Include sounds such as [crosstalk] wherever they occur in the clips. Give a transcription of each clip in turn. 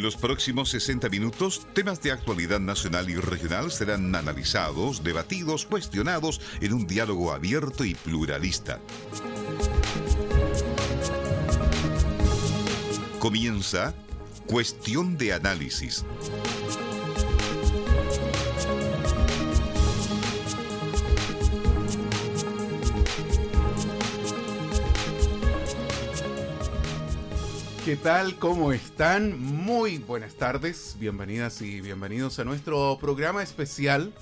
En los próximos 60 minutos, temas de actualidad nacional y regional serán analizados, debatidos, cuestionados en un diálogo abierto y pluralista. Comienza Cuestión de Análisis. ¿Qué tal? ¿Cómo están? Muy buenas tardes, bienvenidas y bienvenidos a nuestro programa especial.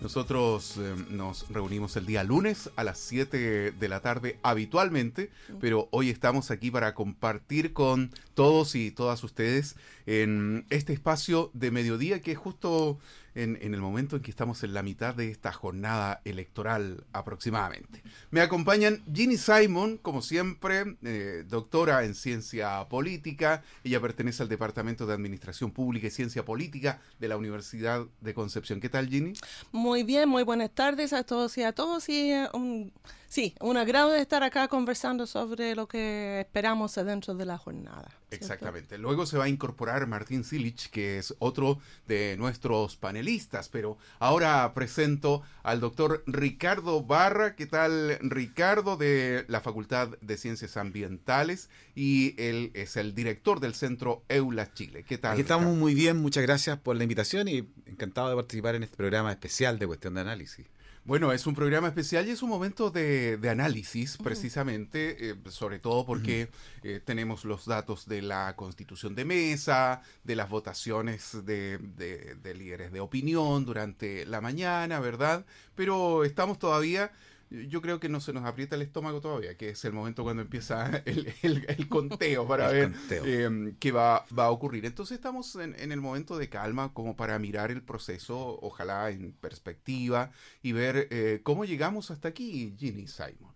Nosotros eh, nos reunimos el día lunes a las 7 de la tarde habitualmente, pero hoy estamos aquí para compartir con todos y todas ustedes en este espacio de mediodía que es justo en, el momento en que estamos en la mitad de esta jornada electoral aproximadamente. Me acompañan Ginny Simon, como siempre, eh, doctora en ciencia política. Ella pertenece al Departamento de Administración Pública y Ciencia Política de la Universidad de Concepción. ¿Qué tal, Ginny? Muy bien, muy buenas tardes a todos y a todos. Y eh, un, sí, un agrado de estar acá conversando sobre lo que esperamos dentro de la jornada. Exactamente. Luego se va a incorporar Martín Silich, que es otro de nuestros panelistas, pero ahora presento al doctor Ricardo Barra. ¿Qué tal, Ricardo, de la Facultad de Ciencias Ambientales? Y él es el director del Centro EULA Chile. ¿Qué tal? estamos muy bien, muchas gracias por la invitación y encantado de participar en este programa especial de Cuestión de Análisis. Bueno, es un programa especial y es un momento de, análisis, precisamente, eh, sobre todo porque eh, tenemos los datos de la constitución de mesa, de las votaciones de, de líderes de opinión durante la mañana, ¿verdad? Pero estamos todavía yo creo que no se nos aprieta el estómago todavía, que es el momento cuando empieza [laughs] el, conteo para ver em, qué va, a ocurrir. Entonces estamos en, el momento de calma como para mirar el proceso, ojalá en perspectiva, y ver eh, cómo llegamos hasta aquí, Ginny Simon.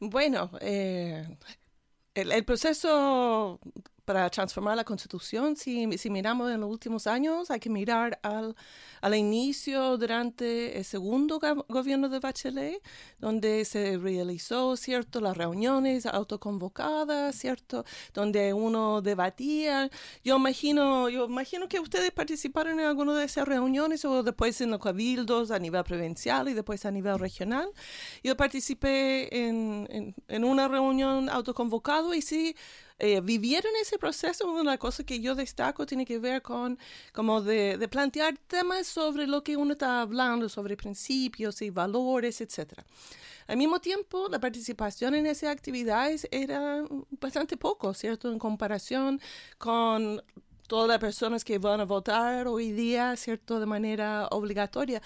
Bueno, eh, el, proceso para transformar la constitución, si, si miramos en los últimos años, hay que mirar al al inicio durante el segundo gobierno de Bachelet, donde se realizó, ¿cierto?, las reuniones autoconvocadas, ¿cierto?, donde uno debatía. Yo imagino, yo imagino que ustedes participaron en alguna de esas reuniones o después en los cabildos a nivel provincial y después a nivel regional. Yo participé en, en, una reunión autoconvocada y sí, eh, vivieron ese proceso, una cosa que yo destaco tiene que ver con como de, de plantear temas sobre lo que uno está hablando, sobre principios y valores, etc. Al mismo tiempo, la participación en esas actividades era bastante poco, ¿cierto? En comparación con todas las personas que van a votar hoy día, ¿cierto?, de manera obligatoria.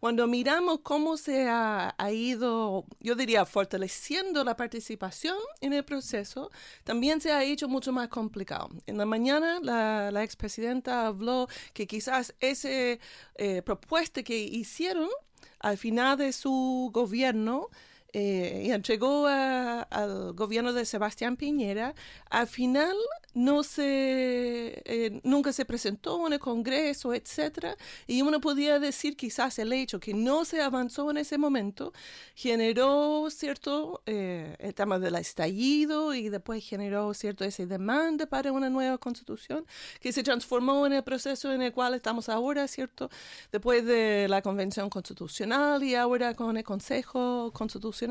cuando miramos cómo se ha, ido, yo diría, fortaleciendo la participación en el proceso, también se ha hecho mucho más complicado. En la mañana, la, la expresidenta habló que quizás esa eh, propuesta que hicieron al final de su gobierno, eh, y entregó al gobierno de Sebastián Piñera, al final no se, eh, nunca se presentó en el Congreso, etcétera, y uno podía decir quizás el hecho que no se avanzó en ese momento generó cierto eh, el tema del estallido y después generó cierto esa demanda para una nueva constitución que se transformó en el proceso en el cual estamos ahora, cierto, después de la convención constitucional y ahora con el Consejo Constitucional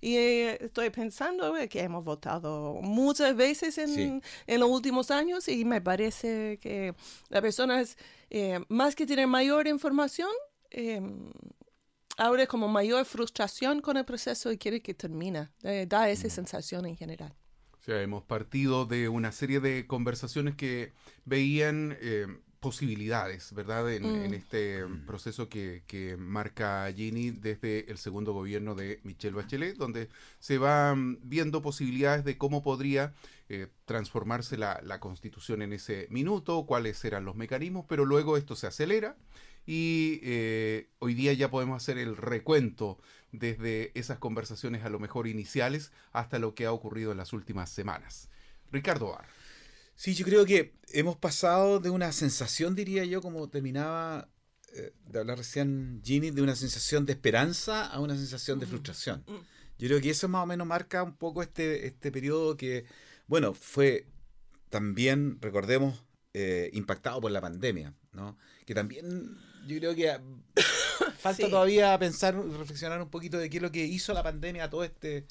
y eh, estoy pensando eh, que hemos votado muchas veces en, en, los últimos años y me parece que las personas, eh, más que tienen mayor información, em, ahora es como mayor frustración con el proceso y quiere que termine. da esa sensación en general. O sea, hemos partido de una serie de conversaciones que veían posibilidades, ¿verdad? En, mm. este proceso que, que, marca Ginny desde el segundo gobierno de Michelle Bachelet, donde se van viendo posibilidades de cómo podría eh, transformarse la, la, constitución en ese minuto, cuáles eran los mecanismos, pero luego esto se acelera y eh, hoy día ya podemos hacer el recuento desde esas conversaciones a lo mejor iniciales hasta lo que ha ocurrido en las últimas semanas. Ricardo Barr. Sí, yo creo que hemos pasado de una sensación, diría yo, como terminaba eh, de hablar recién Ginny, de una sensación de esperanza a una sensación de frustración. Mm. Yo creo que eso más o menos marca un poco este, este periodo que, bueno, fue también, recordemos, eh, impactado por la pandemia, ¿no? Que también yo creo que [coughs] falta todavía pensar y reflexionar un poquito de qué es lo que hizo la pandemia a todo este,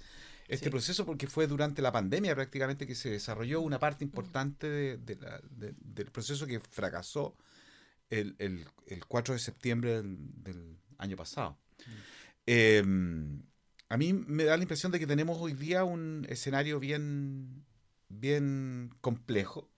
este proceso, porque fue durante la pandemia prácticamente que se desarrolló una parte importante del proceso que fracasó el, el, 4 de septiembre del, año pasado. Em, a mí me da la impresión de que tenemos hoy día un escenario bien, bien complejo,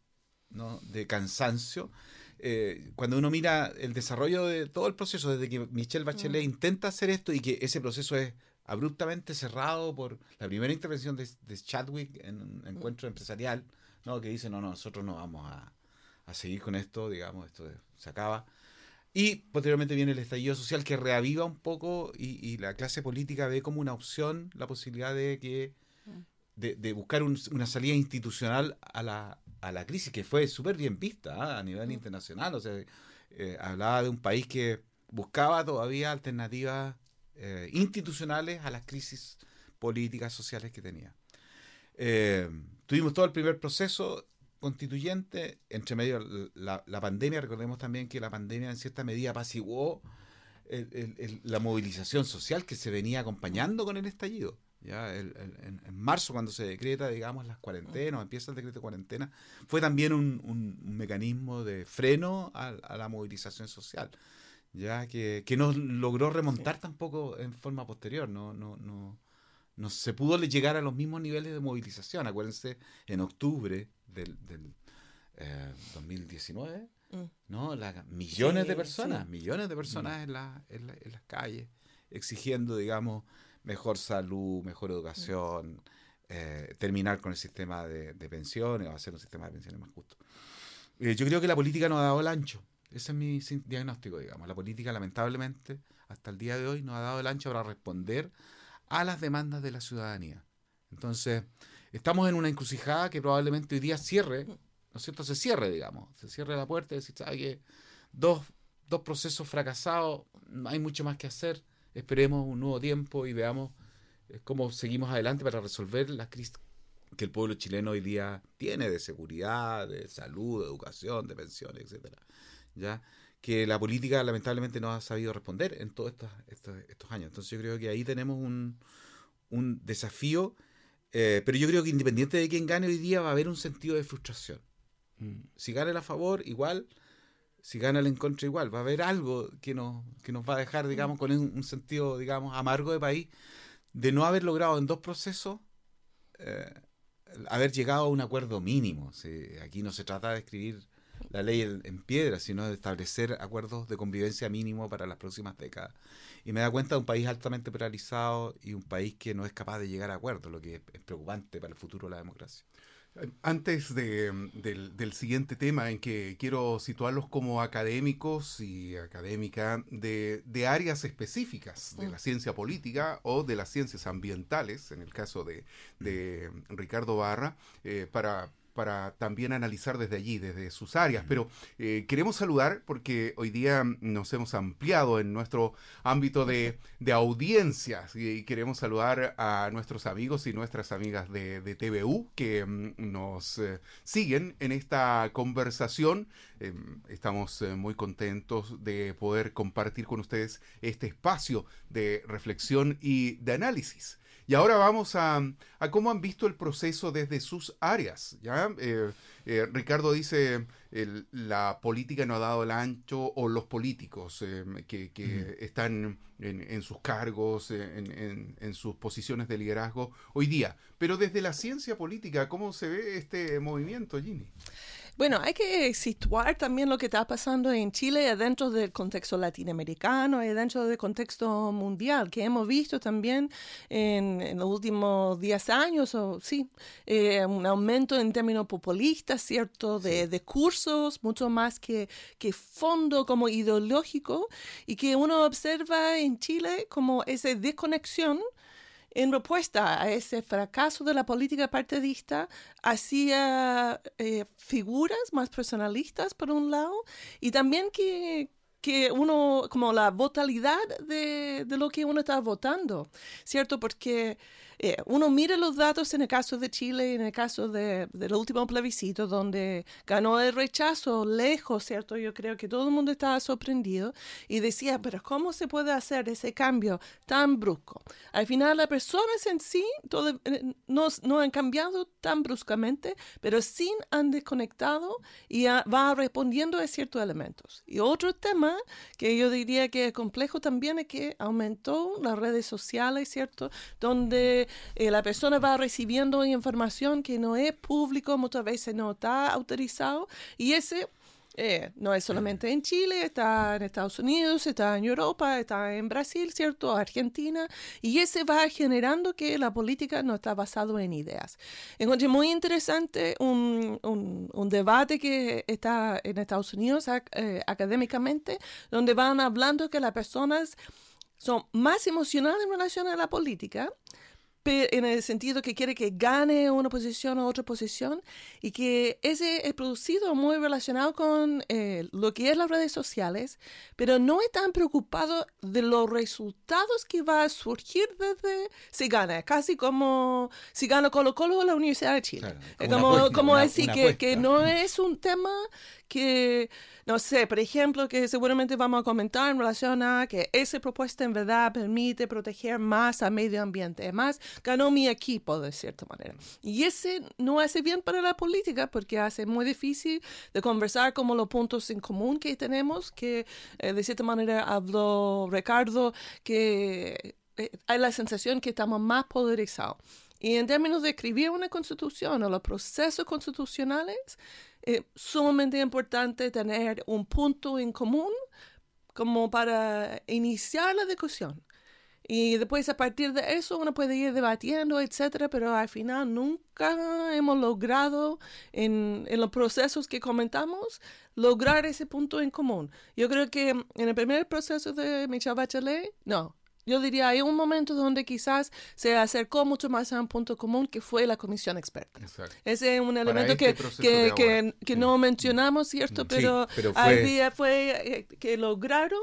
¿no? de cansancio. Eh, cuando uno mira el desarrollo de todo el proceso, desde que Michelle Bachelet mm. intenta hacer esto y que ese proceso es abruptamente cerrado por la primera intervención de, Chadwick en un encuentro empresarial, ¿no? que dice, no, no, nosotros no vamos a, a seguir con esto, digamos, esto se acaba. Y posteriormente viene el estallido social que reaviva un poco y, la clase política ve como una opción la posibilidad de que de, buscar una salida institucional a la, a la crisis, que fue súper bien vista ¿ah? a nivel internacional. O sea, eh, hablaba de un país que buscaba todavía alternativas eh, institucionales a las crisis políticas, sociales que tenía. Eh, tuvimos todo el primer proceso constituyente, entre medio la, la, pandemia, recordemos también que la pandemia en cierta medida apaciguó la movilización social que se venía acompañando con el estallido. Ya en, marzo, cuando se decreta, digamos, las cuarentenas, empieza el decreto de cuarentena, fue también un, un, mecanismo de freno a, la movilización social, ya que, que no logró remontar tampoco en forma posterior, no, no, no, no se pudo llegar a los mismos niveles de movilización. Acuérdense, en octubre del, del 2019, eh, mm. ¿no? millones de personas, millones de personas mm. en, en, las calles, exigiendo, digamos, mejor salud, mejor educación, eh, terminar con el sistema de, pensiones o hacer un sistema de pensiones más justo. Eh, yo creo que la política no ha dado el ancho. Ese es mi diagnóstico, digamos. La política, lamentablemente, hasta el día de hoy no ha dado el ancho para responder a las demandas de la ciudadanía. Entonces, estamos en una encrucijada que probablemente hoy día cierre, ¿no es cierto? Se cierre, digamos, se cierre la puerta y decir, ¿sabe que dos, dos procesos fracasados, hay mucho más que hacer, esperemos un nuevo tiempo y veamos eh, cómo seguimos adelante para resolver la crisis que el pueblo chileno hoy día tiene de seguridad, de salud, de educación, de pensiones, etcétera. ¿Ya? Que la política lamentablemente no ha sabido responder en todos estos, estos, estos años. Entonces yo creo que ahí tenemos un, un desafío eh, pero yo creo que independiente de quién gane hoy día, va a haber un sentido de frustración. Mm. Si gana el a favor, igual. Si gana el en contra, igual. Va a haber algo que nos, que nos va a dejar, digamos, con un, sentido, digamos, amargo de país, de no haber logrado en dos procesos eh, haber llegado a un acuerdo mínimo. aquí no se trata de escribir la ley en, piedra, sino de establecer acuerdos de convivencia mínimo para las próximas décadas. Y me da cuenta de un país altamente polarizado y un país que no es capaz de llegar a acuerdos, lo que es, preocupante para el futuro de la democracia. Antes del, siguiente tema, en que quiero situarlos como académicos y académica de, áreas específicas de la mm. ciencia política o de las ciencias ambientales, en el caso de, Ricardo Barra, eh, para, para también analizar desde allí, desde sus áreas. Pero eh, queremos saludar porque hoy día nos hemos ampliado en nuestro ámbito de, audiencias y queremos saludar a nuestros amigos y nuestras amigas de, de TVU que mm, nos eh, siguen en esta conversación. Em, estamos eh, muy contentos de poder compartir con ustedes este espacio de reflexión y de análisis. Y ahora vamos a, cómo han visto el proceso desde sus áreas. ¿ya? Eh, eh, Ricardo dice, la política no ha dado el ancho, o los políticos eh, que, están en, sus cargos, en, en, sus posiciones de liderazgo hoy día. Pero desde la ciencia política, ¿cómo se ve este movimiento, Ginny? Bueno, hay que situar también lo que está pasando en Chile dentro del contexto latinoamericano y dentro del contexto mundial, que hemos visto también en, los últimos 10 años, o sí, eh, un aumento en términos populistas, ¿cierto?, de, de cursos, mucho más que, que fondo como ideológico, y que uno observa en Chile como esa desconexión en respuesta a ese fracaso de la política partidista, hacía eh, figuras más personalistas, por un lado, y también que, que uno, como la votalidad de, de lo que uno está votando, ¿cierto? Porque eh, uno mira los datos en el caso de Chile, en el caso de, del último plebiscito, donde ganó el rechazo lejos, ¿cierto? Yo creo que todo el mundo estaba sorprendido y decía, pero ¿cómo se puede hacer ese cambio tan brusco? Al final, las personas en sí todo, eh, no, no, han cambiado tan bruscamente, pero sí han desconectado y va respondiendo a ciertos elementos. Y otro tema que yo diría que es complejo también es que aumentó las redes sociales, ¿cierto? Donde eh, la persona va recibiendo información que no es público, muchas veces no está autorizado y ese eh, no es solamente en Chile, está en Estados Unidos, está en Europa, está en Brasil, ¿cierto? Argentina. Y ese va generando que la política no está basada en ideas. Encontré muy interesante un, un, debate que está en Estados Unidos eh, académicamente, donde van hablando que las personas son más emocionales en relación a la política en el sentido que quiere que gane una posición o otra posición y que ese es producido muy relacionado con eh, lo que es las redes sociales, pero no es tan preocupado de los resultados que va a surgir desde si gana, casi como si gana Colo Colo o la Universidad de Chile. como, como decir que, que no es un tema que no sé, por ejemplo, que seguramente vamos a comentar en relación a que esa propuesta en verdad permite proteger más al medio ambiente. Más ganó mi equipo de cierta manera. Y ese no hace bien para la política porque hace muy difícil de conversar como los puntos en común que tenemos, que eh, de cierta manera habló Ricardo, que eh, hay la sensación que estamos más polarizados. Y en términos de escribir una constitución o los procesos constitucionales, es sumamente importante tener un punto en común como para iniciar la discusión. Y después a partir de eso uno puede ir debatiendo, etcétera, pero al final nunca hemos logrado en, en, los procesos que comentamos lograr ese punto en común. Yo creo que en el primer proceso de Michelle Bachelet, no, yo diría, hay un momento donde quizás se acercó mucho más a un punto común que fue la comisión experta. Ese es un elemento que, este que, que, no mencionamos, ¿cierto? Pero, fue... fue eh, que lograron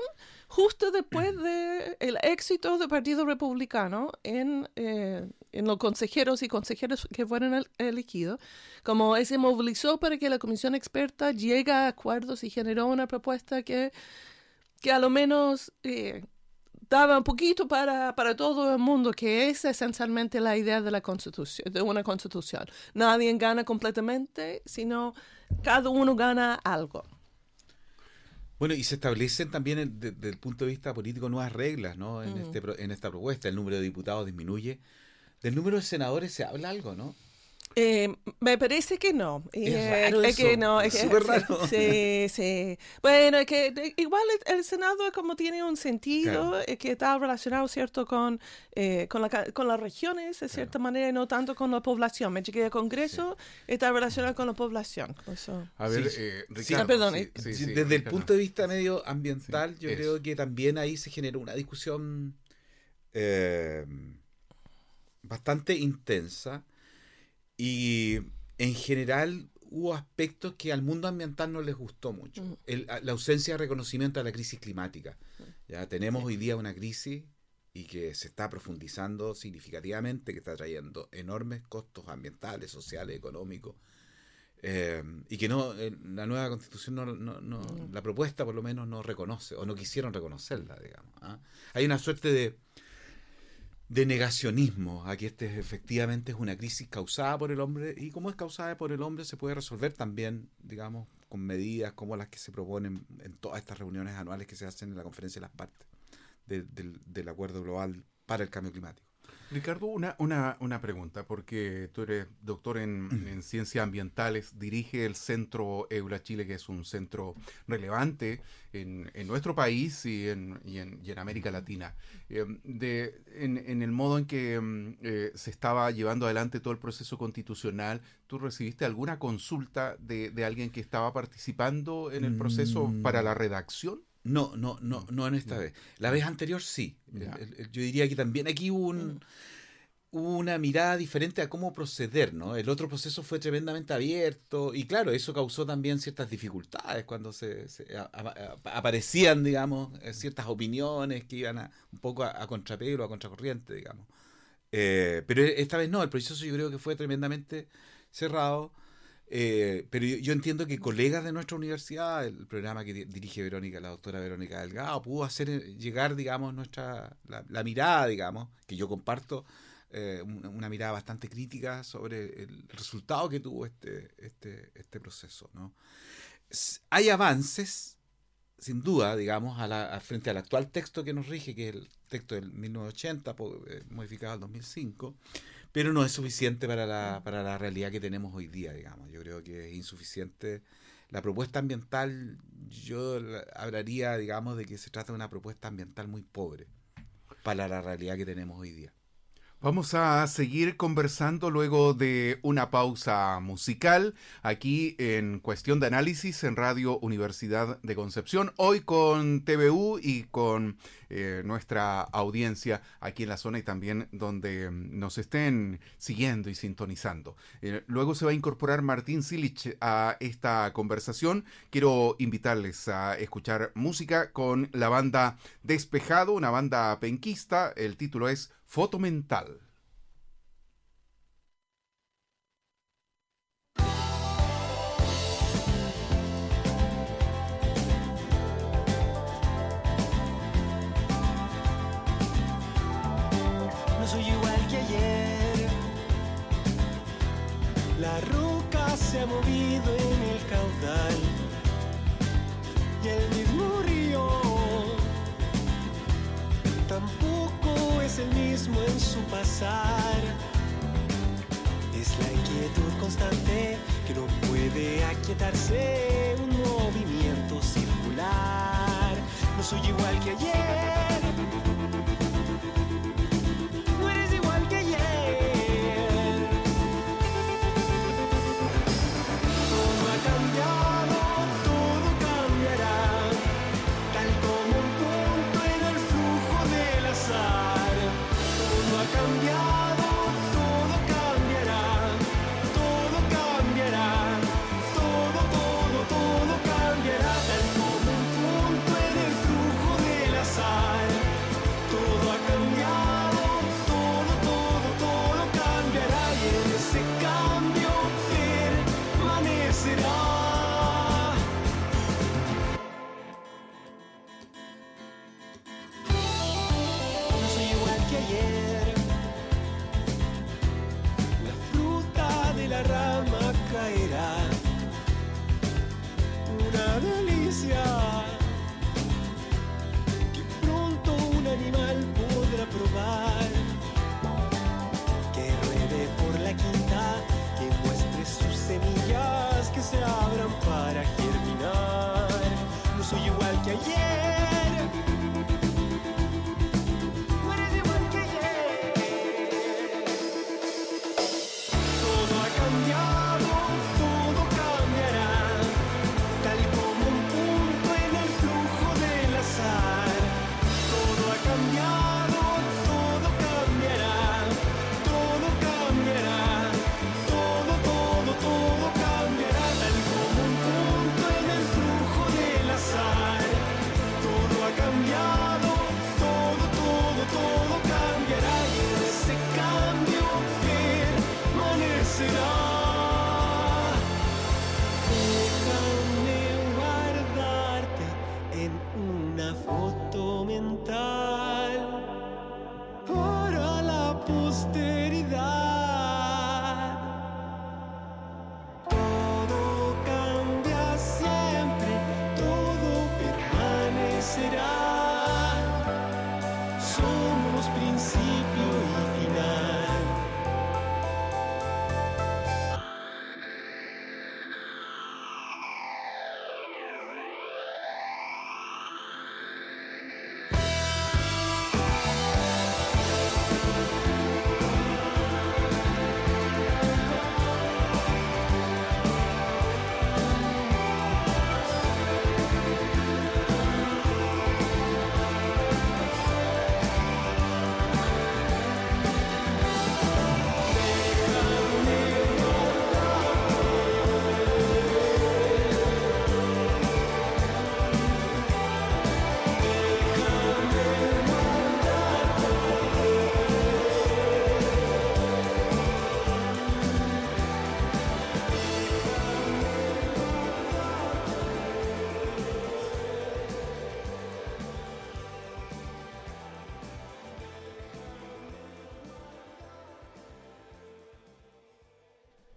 justo después del el éxito del Partido Republicano en, eh, en los consejeros y consejeros que fueron elegidos, como se movilizó para que la comisión experta llegue a acuerdos y generó una propuesta que, que a lo menos... Eh, daba un poquito para, para todo el mundo, que es esencialmente la idea de la constitución, de una constitución. Nadie gana completamente, sino cada uno gana algo. Bueno, y se establecen también desde el punto de vista político nuevas reglas, ¿no? En, este, en esta propuesta, el número de diputados disminuye. Del número de senadores se habla algo, ¿no? Eh, me parece que no. Es, eh, raro que no. Es súper raro. Sí, sí. Bueno, es que igual el, Senado como tiene un sentido eh, que está relacionado, ¿cierto?, con, eh, con, la, con las regiones, de cierta manera, y no tanto con la población. Me que el Congreso está relacionado con la población. A ver, Ricardo. Ah, perdón, desde el punto de vista medioambiental, yo creo que también ahí se generó una discusión bastante intensa y en general hubo aspectos que al mundo ambiental no les gustó mucho. Mm. la ausencia de reconocimiento a la crisis climática. Ya tenemos hoy día una crisis y que se está profundizando significativamente, que está trayendo enormes costos ambientales, sociales, económicos. Eh, y que no la nueva constitución no, no, no la propuesta por lo menos no reconoce o no quisieron reconocerla digamos ¿ah? hay una suerte de de negacionismo a que este efectivamente es una crisis causada por el hombre y como es causada por el hombre se puede resolver también, digamos, con medidas como las que se proponen en todas estas reuniones anuales que se hacen en la conferencia de las partes del, del acuerdo global para el cambio climático. Ricardo, una, una, una, pregunta, porque tú eres doctor en, en ciencias ambientales, dirige el Centro Eula Chile, que es un centro relevante en, en nuestro país y en, y en, y América Latina. Eh, de, en, en, el modo en que mm, eh, se estaba llevando adelante todo el proceso constitucional, ¿tú recibiste alguna consulta de, de alguien que estaba participando en el proceso mm. para la redacción? No, no, no, no en esta vez. La vez anterior sí. yo diría que también aquí hubo un, hubo una mirada diferente a cómo proceder, ¿no? El otro proceso fue tremendamente abierto y claro, eso causó también ciertas dificultades cuando se, aparecían, digamos, eh, ciertas opiniones que iban a, un poco a, a contrapelo, a contracorriente, digamos. Eh, pero esta vez no, el proceso yo creo que fue tremendamente cerrado. Eh, pero yo, entiendo que colegas de nuestra universidad, el programa que dirige Verónica, la doctora Verónica Delgado, pudo hacer llegar, digamos, nuestra la mirada, digamos, que yo comparto eh, una, mirada bastante crítica sobre el resultado que tuvo este, este, este proceso. ¿no? Hay avances, sin duda, digamos, a la, frente al actual texto que nos rige, que es el texto del 1980, eh, modificado en 2005, pero no es suficiente para la, para la realidad que tenemos hoy día, digamos. Yo creo que es insuficiente. La propuesta ambiental, yo hablaría, digamos, de que se trata de una propuesta ambiental muy pobre para la realidad que tenemos hoy día. Vamos a seguir conversando luego de una pausa musical aquí en Cuestión de Análisis en Radio Universidad de Concepción, hoy con TVU y con eh, nuestra audiencia aquí en la zona y también donde mm, nos estén siguiendo y sintonizando. Eh, luego se va a incorporar Martín Silich a esta conversación. Quiero invitarles a escuchar música con la banda Despejado, una banda penquista. El título es Foto mental. No soy igual que ayer. La roca se ha movido en el caudal el mismo en su pasar. Es la inquietud constante que no puede aquietarse, un movimiento circular. No soy igual que ayer.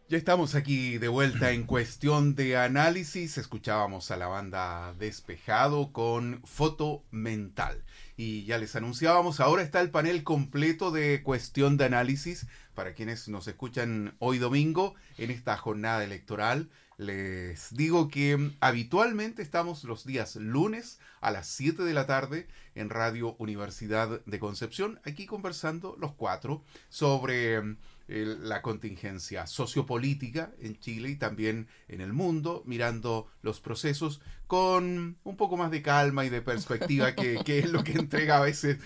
Ya estamos aquí de vuelta en cuestión de análisis. Escuchábamos a la banda Despejado con Foto Mental. Y ya les anunciábamos, ahora está el panel completo de cuestión de análisis para quienes nos escuchan hoy domingo en esta jornada electoral. Les digo que habitualmente estamos los días lunes a las 7 de la tarde en Radio Universidad de Concepción, aquí conversando los cuatro sobre la contingencia sociopolítica en Chile y también en el mundo, mirando los procesos con un poco más de calma y de perspectiva, [laughs] que, es lo que entrega a veces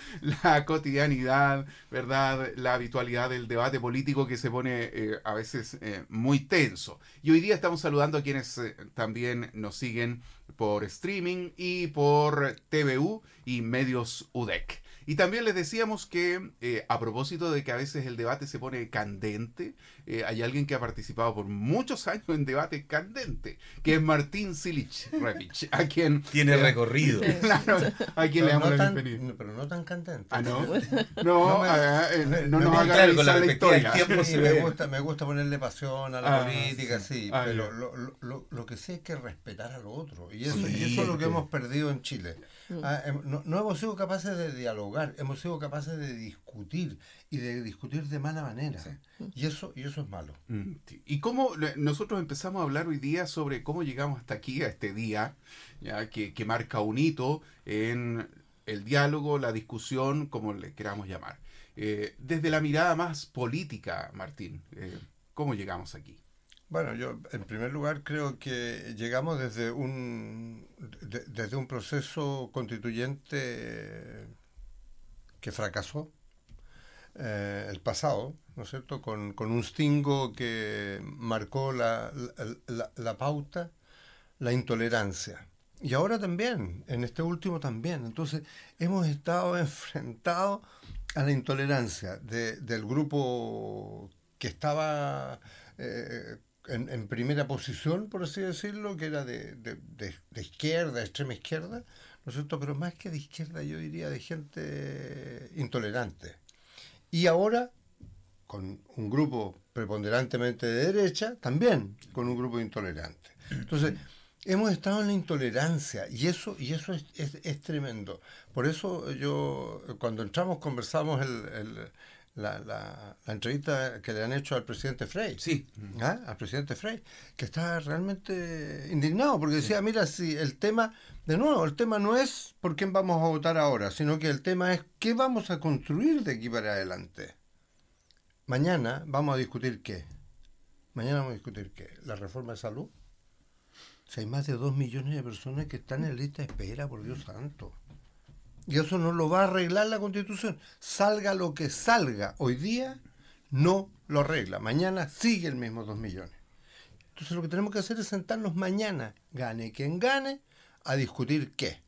la cotidianidad, ¿verdad? La habitualidad del debate político que se pone eh, a veces eh, muy tenso. Y hoy día estamos saludando a quienes eh, también nos siguen por streaming y por TVU y medios UDEC. Y también les decíamos que eh, a propósito de que a veces el debate se pone candente, eh, hay alguien que ha participado por muchos años en debate candente, que es Martín Silich a quien... Tiene recorrido. [laughs] a quien le damos la bienvenida. Pero no tan candente. Ah, no. [laughs] No, eh, no, nos haga claro, la, historia. [laughs] me, gusta, me gusta ponerle pasión a la ah, política, sí, ah, pero lo, lo, lo, que sí es que respetar a lo otro. Y eso, y eso es lo que hemos perdido en Chile. Mm. Ah, em, no, hemos sido capaces de dialogar, hemos sido capaces de discutir y de discutir de mala manera. Y, eso, y eso es malo. Mm, y cómo nosotros empezamos a hablar hoy día sobre cómo llegamos hasta aquí, a este día, ya que, marca un hito en el diálogo, la discusión, como le queramos llamar. Eh, desde la mirada más política, Martín, eh, ¿cómo llegamos aquí? Bueno, yo en primer lugar creo que llegamos desde un, desde un proceso constituyente que fracasó eh, el pasado, ¿no es cierto?, con, un stingo que marcó la, la, pauta, la intolerancia. Y ahora también, en este último también. Entonces, hemos estado [laughs] enfrentados a la intolerancia del grupo que estaba eh, en, primera posición, por así decirlo, que era de, de, de, izquierda, extrema izquierda, ¿no es cierto? Pero más que de izquierda, yo diría de gente intolerante. Y ahora, con un grupo preponderantemente de derecha, también con un grupo intolerante. Entonces, hemos estado en la intolerancia y eso, y eso es, es, tremendo. Por eso yo, cuando entramos, conversamos el la, la, entrevista que le han hecho al presidente Frey. Sí. ¿Ah? Al presidente Frey, que está realmente indignado, porque decía, mira, si el tema, de nuevo, el tema no es por quién vamos a votar ahora, sino que el tema es qué vamos a construir de aquí para adelante. Mañana vamos a discutir qué. Mañana vamos a discutir qué. La reforma de salud. Si hay más de dos millones de personas que están en lista de espera, por Dios santo. Y eso no lo va a arreglar la constitución. Salga lo que salga hoy día, no lo arregla. Mañana sigue el mismo 2 millones. Entonces lo que tenemos que hacer es sentarnos mañana, gane quien gane, a discutir qué.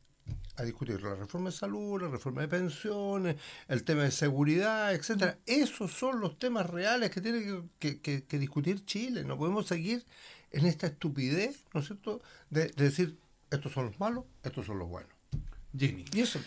A discutir la reforma de salud, la reforma de pensiones, el tema de seguridad, etcétera. Esos son los temas reales que tiene que, discutir Chile. No podemos seguir en esta estupidez, ¿no es cierto?, de, de decir estos son los malos, estos son los buenos. Y eso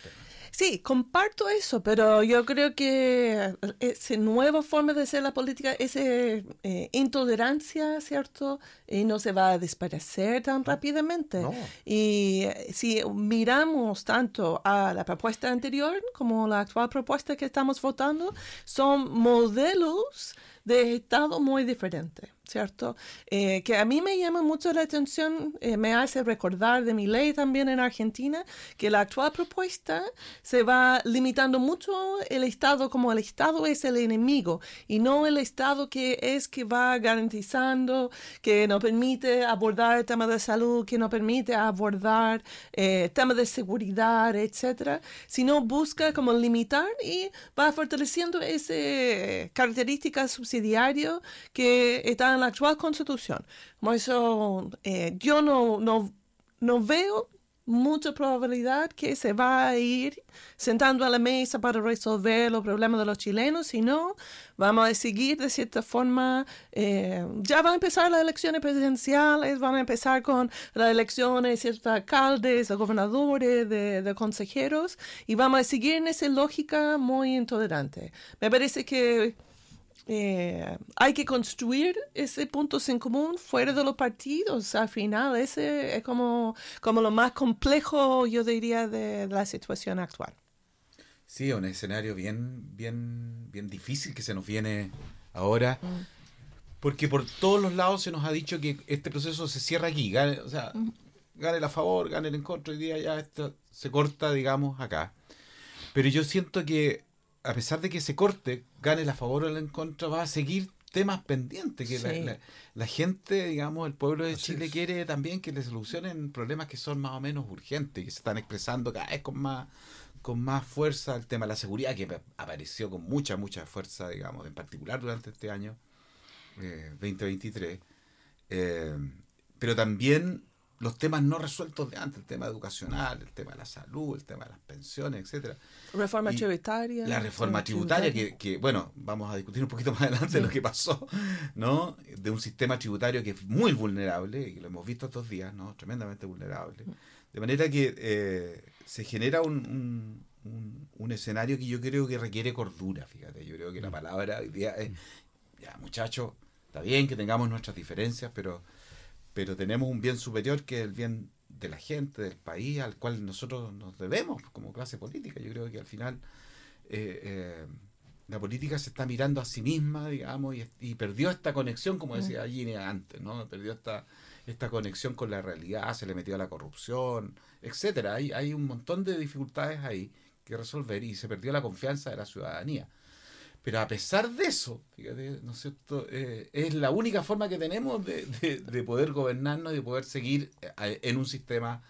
Sí, comparto eso, pero yo creo que esa nueva forma de hacer la política, esa eh, intolerancia, ¿cierto? Y no se va a desaparecer tan rápidamente. Y eh, si miramos tanto a la propuesta anterior como la actual propuesta que estamos votando, son modelos de Estado muy diferentes. ¿Cierto? Eh, que a mí me llama mucho la atención, eh, me hace recordar de mi ley también en Argentina, que la actual propuesta se va limitando mucho el Estado como el Estado es el enemigo y no el Estado que es que va garantizando, que nos permite abordar el tema de salud, que nos permite abordar eh, temas de seguridad, etcétera, sino busca como limitar y va fortaleciendo ese característica subsidiario que está la actual constitución. Por eso eh, yo no, no, no veo mucha probabilidad que se va a ir sentando a la mesa para resolver los problemas de los chilenos, sino vamos a seguir de cierta forma, eh, ya van a empezar las elecciones presidenciales, van a empezar con las elecciones de alcaldes, de gobernadores, de, de consejeros, y vamos a seguir en esa lógica muy intolerante. Me parece que eh, hay que construir ese punto en común fuera de los partidos. Al final, ese es como, como lo más complejo, yo diría, de la situación actual. Sí, un escenario bien, bien, bien difícil que se nos viene ahora. Mm. Porque por todos los lados se nos ha dicho que este proceso se cierra aquí. Gane, o sea, gane el a favor, gane el en contra. Hoy día ya esto se corta, digamos, acá. Pero yo siento que, a pesar de que se corte, gane el a favor o el en contra, va a seguir temas pendientes. Que la, Sí. la- la gente, digamos, el pueblo de Así Chile es. quiere también que le solucionen problemas que son más o menos urgentes, que se están expresando cada vez con más con más fuerza el tema de la seguridad que ap- apareció con mucha mucha fuerza digamos en particular durante este año eh, 2023 Eh, pero también los temas no resueltos de antes el tema educacional el tema de la salud el tema de las pensiones etcétera Reforma Y tributaria. la reforma tributaria, que, que, bueno, vamos a discutir un poquito [laughs] más adelante lo que pasó, ¿no? De un sistema tributario que es muy vulnerable, y lo hemos visto estos días, ¿no? Tremendamente vulnerable. De manera que eh, se genera un, un, un- un escenario que yo creo que requiere cordura, fíjate. Yo creo que la palabra hoy día es, ya muchachos, está bien que tengamos nuestras diferencias, pero, pero tenemos un bien superior que es el bien de la gente, del país, al cual nosotros nos debemos como clase política. Yo creo que al final eh, eh, la política se está mirando a sí misma, digamos, y, y perdió esta conexión, como decía Gini antes, ¿no? Perdió esta, esta conexión con la realidad, se le metió a la corrupción, etcétera. Hay, hay un montón de dificultades ahí que resolver y se perdió la confianza de la ciudadanía. Pero a pesar de eso, fíjate, ¿no es cierto? Eh, es la única forma que tenemos de, de- de poder gobernarnos y de poder seguir eh, en un sistema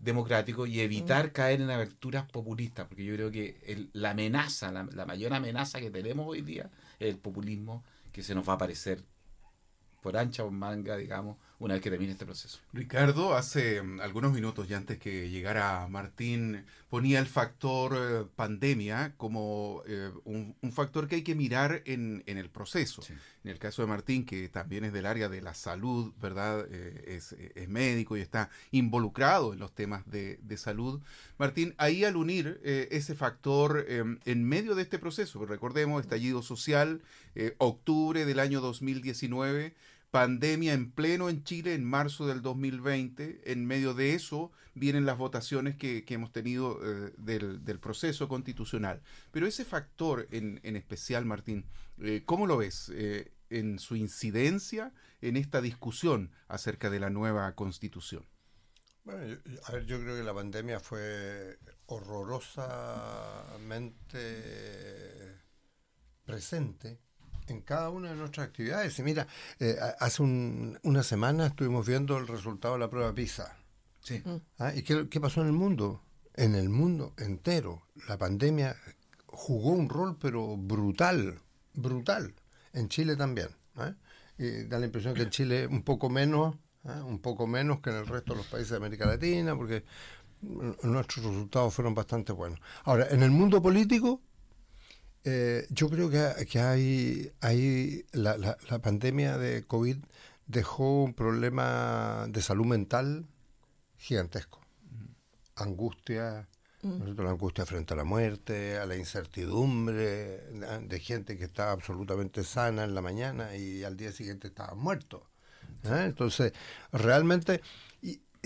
democrático y evitar caer en aberturas populistas, porque yo creo que el- la amenaza, la, la mayor amenaza que tenemos hoy día es el populismo que se nos va a aparecer por ancha o manga, digamos, una vez que termine este proceso. Ricardo, hace mm, algunos minutos ya antes que llegara Martín, ponía el factor eh, pandemia como eh, un, un factor que hay que mirar en, en el proceso. Sí. En el caso de Martín, que también es del área de la salud, ¿verdad? Eh, es, es médico y está involucrado en los temas de, de salud. Martín, ahí al unir eh, ese factor eh, en medio de este proceso, recordemos, estallido social, octubre del año 2019, pandemia en pleno en Chile en marzo del 2020. En medio de eso vienen las votaciones que, que hemos tenido eh, del, del proceso constitucional. Pero ese factor en, en especial, Martín, eh, ¿cómo lo ves eh, en su incidencia en esta discusión acerca de la nueva constitución? Bueno, yo, a ver, yo creo que la pandemia fue horrorosamente presente en cada una de nuestras actividades. Y mira, eh, a- hace un- una semana estuvimos viendo el resultado de la prueba PISA. Sí. ¿Ah? ¿Y qué, qué pasó en el mundo? En el mundo entero, la pandemia jugó un rol, pero brutal, brutal. En Chile también. ¿ah? Y da la impresión que en Chile un poco menos, ¿ah? un poco menos que en el resto de los países de América Latina, porque mm, nuestros resultados fueron bastante buenos. Ahora, en el mundo político, eh, yo creo que, que hay, hay la, la- la pandemia de COVID dejó un problema de salud mental gigantesco. Angustia, ¿no es cierto? la angustia frente a la muerte, a la incertidumbre de gente que estaba absolutamente sana en la mañana y al día siguiente estaba muerto. ¿eh? Entonces, realmente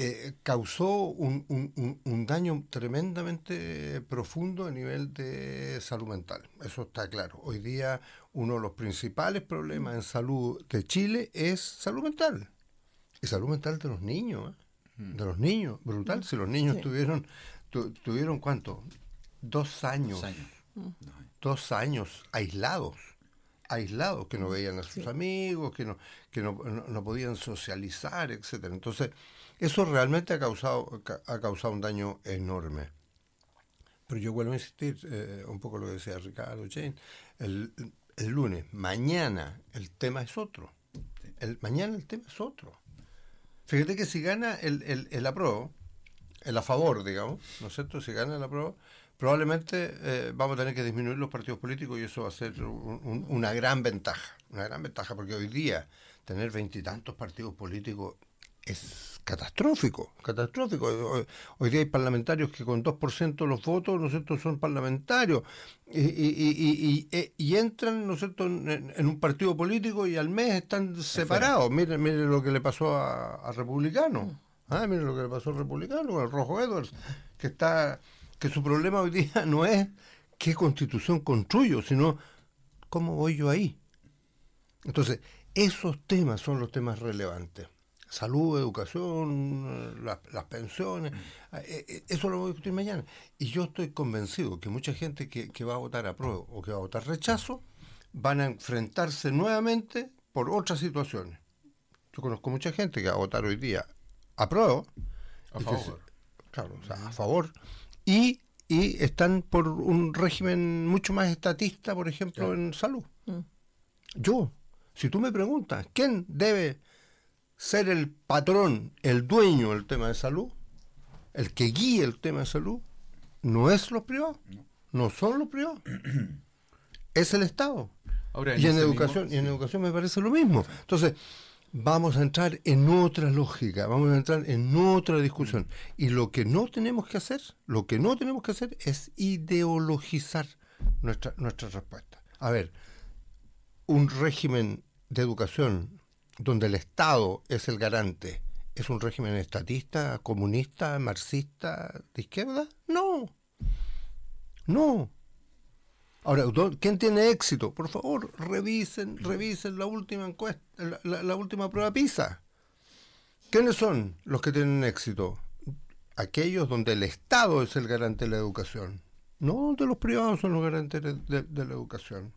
eh, causó un, un- un- daño tremendamente profundo a nivel de salud mental. Eso está claro. Hoy día uno de los principales problemas en salud de Chile es salud mental. Y salud mental de los niños, ¿eh? de los niños, brutal. Si los niños Sí. tuvieron, tu- tuvieron cuánto? Dos años, Dos años. dos años aislados, aislados, que no veían a sus Sí. amigos, que no, que no, no- no podían socializar, etcétera. Entonces, eso realmente ha causado, ca- ha causado un daño enorme. Pero yo vuelvo a insistir, eh, un poco lo que decía Ricardo Jane, el, el lunes, mañana el tema es otro. El, mañana el tema es otro. Fíjate que si gana el, el, el apruebo, el a favor, digamos, ¿no es cierto? Si gana el apruebo, probablemente eh, vamos a tener que disminuir los partidos políticos y eso va a ser un- un- una gran ventaja, una gran ventaja, porque hoy día tener veintitantos partidos políticos es catastrófico, catastrófico. Hoy, hoy día hay parlamentarios que con 2% de los votos, ¿no es cierto?, son parlamentarios y, y- y- y- y- y entran, ¿no es cierto?, en, en un partido político y al mes están separados. Miren, miren lo que le pasó a, a Republicano. Ah, miren lo que le pasó al Republicano, al Rojo Edwards, que está que su problema hoy día [laughs] no es qué constitución construyo, sino cómo voy yo ahí. Entonces, esos temas son los temas relevantes. Salud, educación, las, las pensiones, eh, eh, eso lo voy a discutir mañana. Y yo estoy convencido que mucha gente que, que va a votar a prueba o que va a votar rechazo van a enfrentarse nuevamente por otras situaciones. Yo conozco mucha gente que va a votar hoy día a prueba. A favor. se- claro, o sea, a favor. Y, y están por un régimen mucho más estatista, por ejemplo, en salud. Yo, si tú me preguntas, ¿quién debe ser el patrón, el dueño del tema de salud? El que guíe el tema de salud, no es los privados, no son los privados, [clears throat] es el Estado. Ahora, y en educación, mismo- y en educación me parece lo mismo. Entonces, vamos a entrar en otra lógica, vamos a entrar en otra discusión. Y lo que no tenemos que hacer, lo que no tenemos que hacer es ideologizar nuestra, nuestra respuesta. A ver, un régimen de educación donde el Estado es el garante, ¿es un régimen estatista, comunista, marxista, de izquierda? No. No. Ahora, ¿dó- ¿quién tiene éxito? Por favor, revisen, revisen la última encuesta, la, la- última prueba PISA. ¿Quiénes son los que tienen éxito? Aquellos donde el Estado es el garante de la educación. No donde los privados son los garantes de, de- la educación.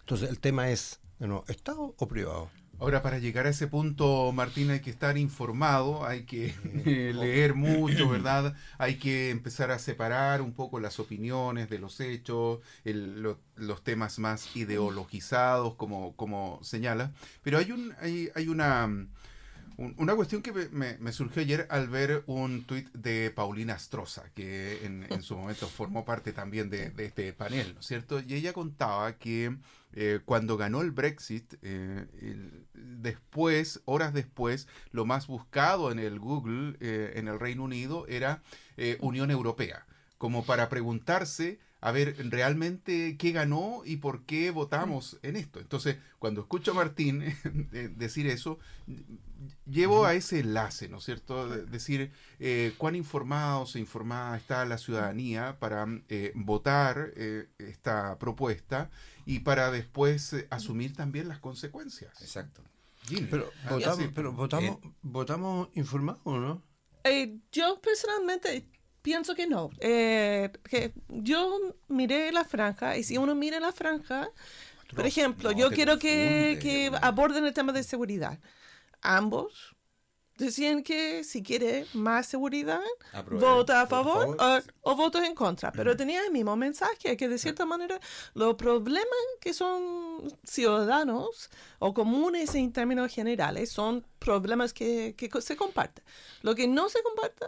Entonces, el tema es, nuevo, ¿Estado o privado? Ahora, para llegar a ese punto, Martín, hay que estar informado, hay que eh, [laughs] leer mucho, [clears throat] ¿verdad? Hay que empezar a separar un poco las opiniones de los hechos, el- lo- los temas más ideologizados, como, como señala. Pero hay, un, hay, hay una, un- una cuestión que me- me, me surgió ayer al ver un tuit de Paulina Astroza, que en, en su momento formó parte también de, de este panel, ¿no es cierto? Y ella contaba que eh, cuando ganó el Brexit, eh, el- después, horas después, lo más buscado en el Google eh, en el Reino Unido era Unión Europea, como para preguntarse, a ver, realmente qué ganó y por qué votamos en esto. Entonces, cuando escucho a Martín [laughs] decir eso, llevo a ese enlace, ¿no es cierto? De- decir eh, cuán informados e informada está la ciudadanía para eh, votar eh, esta propuesta y para después eh, asumir también las consecuencias. Exacto. Pero votamos, pero votamos, votamos informados, ¿no? Eh, yo personalmente pienso que no. Eh, que yo miré la franja y si uno mira la franja, por ejemplo, No, yo quiero que, que aborden el tema de seguridad. Ambos decían que si quiere más seguridad, Apruebe. vota a favor, favor. O, o votos en contra. Pero tenía el mismo mensaje, que de cierta manera los problemas que son ciudadanos o comunes en términos generales son problemas que, que se comparten. Lo que no se comparte